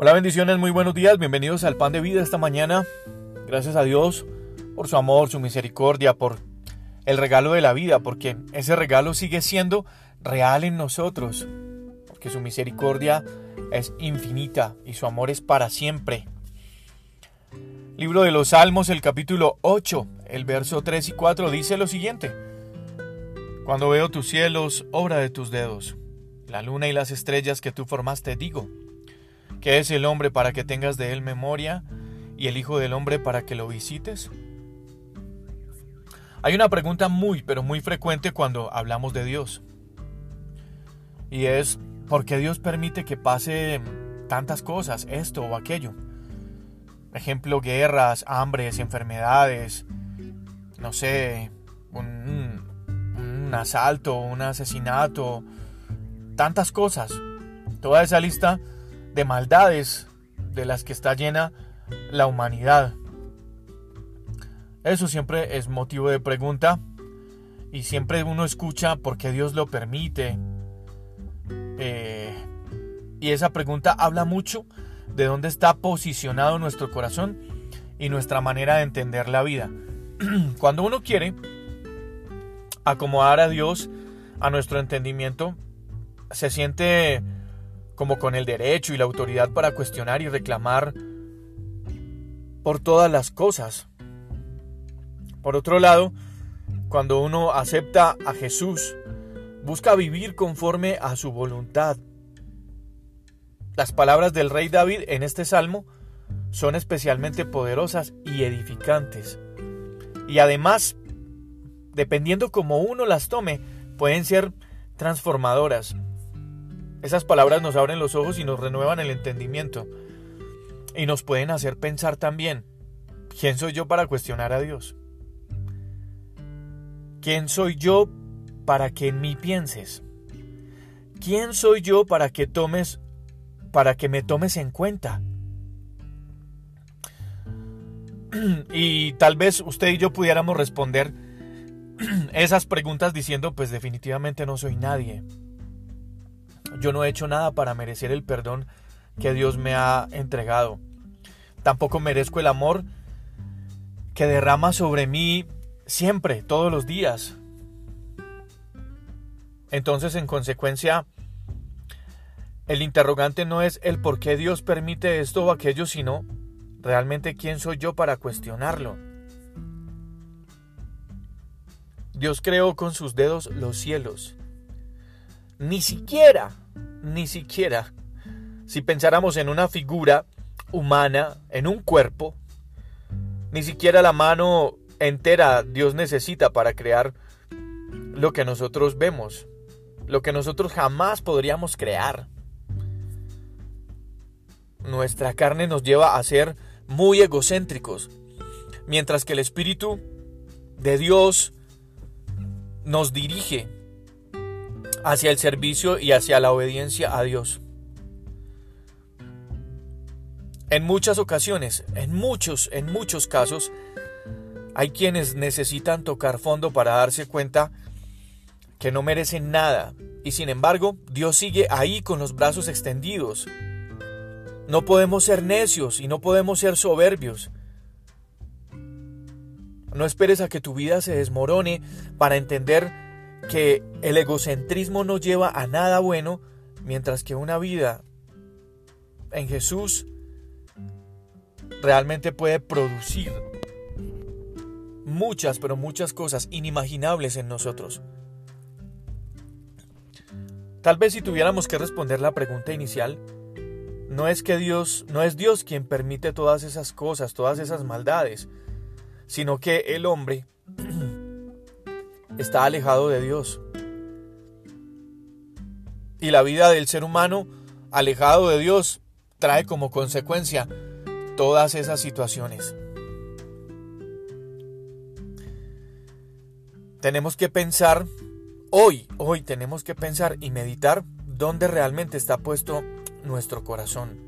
Hola bendiciones, muy buenos días, bienvenidos al pan de vida esta mañana. Gracias a Dios por su amor, su misericordia, por el regalo de la vida, porque ese regalo sigue siendo real en nosotros, porque su misericordia es infinita y su amor es para siempre. Libro de los Salmos, el capítulo 8, el verso 3 y 4 dice lo siguiente. Cuando veo tus cielos, obra de tus dedos, la luna y las estrellas que tú formaste, digo, ¿Qué es el hombre para que tengas de él memoria y el Hijo del Hombre para que lo visites? Hay una pregunta muy, pero muy frecuente cuando hablamos de Dios. Y es, ¿por qué Dios permite que pase tantas cosas, esto o aquello? Ejemplo, guerras, hambres, enfermedades, no sé, un, un asalto, un asesinato, tantas cosas. Toda esa lista de maldades de las que está llena la humanidad. Eso siempre es motivo de pregunta y siempre uno escucha por qué Dios lo permite. Eh, y esa pregunta habla mucho de dónde está posicionado nuestro corazón y nuestra manera de entender la vida. Cuando uno quiere acomodar a Dios a nuestro entendimiento, se siente como con el derecho y la autoridad para cuestionar y reclamar por todas las cosas. Por otro lado, cuando uno acepta a Jesús, busca vivir conforme a su voluntad. Las palabras del rey David en este salmo son especialmente poderosas y edificantes. Y además, dependiendo como uno las tome, pueden ser transformadoras. Esas palabras nos abren los ojos y nos renuevan el entendimiento. Y nos pueden hacer pensar también, ¿quién soy yo para cuestionar a Dios? ¿Quién soy yo para que en mí pienses? ¿Quién soy yo para que tomes para que me tomes en cuenta? Y tal vez usted y yo pudiéramos responder esas preguntas diciendo, pues definitivamente no soy nadie. Yo no he hecho nada para merecer el perdón que Dios me ha entregado. Tampoco merezco el amor que derrama sobre mí siempre, todos los días. Entonces, en consecuencia, el interrogante no es el por qué Dios permite esto o aquello, sino realmente quién soy yo para cuestionarlo. Dios creó con sus dedos los cielos ni siquiera, ni siquiera, si pensáramos en una figura humana, en un cuerpo, ni siquiera la mano entera Dios necesita para crear lo que nosotros vemos, lo que nosotros jamás podríamos crear. Nuestra carne nos lleva a ser muy egocéntricos, mientras que el Espíritu de Dios nos dirige hacia el servicio y hacia la obediencia a Dios. En muchas ocasiones, en muchos, en muchos casos, hay quienes necesitan tocar fondo para darse cuenta que no merecen nada y sin embargo Dios sigue ahí con los brazos extendidos. No podemos ser necios y no podemos ser soberbios. No esperes a que tu vida se desmorone para entender que el egocentrismo no lleva a nada bueno, mientras que una vida en Jesús realmente puede producir muchas, pero muchas cosas inimaginables en nosotros. Tal vez si tuviéramos que responder la pregunta inicial, no es que Dios, no es Dios quien permite todas esas cosas, todas esas maldades, sino que el hombre está alejado de Dios. Y la vida del ser humano alejado de Dios trae como consecuencia todas esas situaciones. Tenemos que pensar, hoy, hoy tenemos que pensar y meditar dónde realmente está puesto nuestro corazón,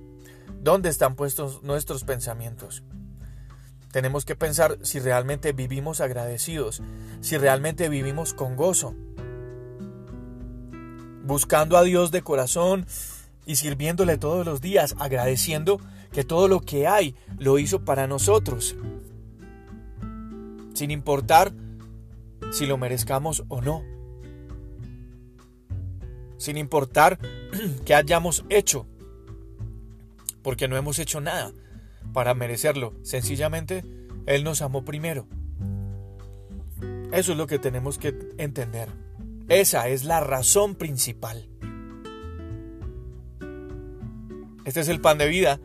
dónde están puestos nuestros pensamientos. Tenemos que pensar si realmente vivimos agradecidos, si realmente vivimos con gozo, buscando a Dios de corazón y sirviéndole todos los días, agradeciendo que todo lo que hay lo hizo para nosotros, sin importar si lo merezcamos o no, sin importar qué hayamos hecho, porque no hemos hecho nada para merecerlo, sencillamente Él nos amó primero. Eso es lo que tenemos que entender. Esa es la razón principal. Este es el pan de vida.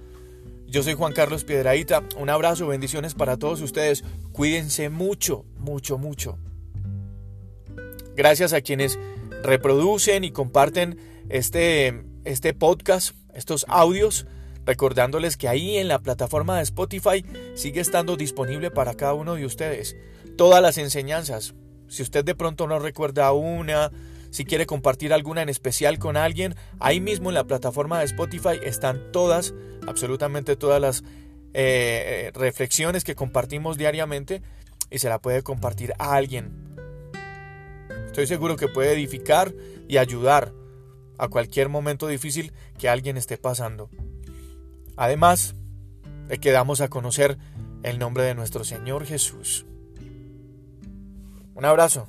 Yo soy Juan Carlos Piedraíta. Un abrazo, bendiciones para todos ustedes. Cuídense mucho, mucho, mucho. Gracias a quienes reproducen y comparten este, este podcast, estos audios, recordándoles que ahí en la plataforma de Spotify sigue estando disponible para cada uno de ustedes todas las enseñanzas. Si usted de pronto no recuerda una, si quiere compartir alguna en especial con alguien, ahí mismo en la plataforma de Spotify están todas, absolutamente todas las eh, reflexiones que compartimos diariamente y se la puede compartir a alguien. Estoy seguro que puede edificar y ayudar a cualquier momento difícil que alguien esté pasando. Además, le quedamos a conocer el nombre de nuestro Señor Jesús. Un abrazo.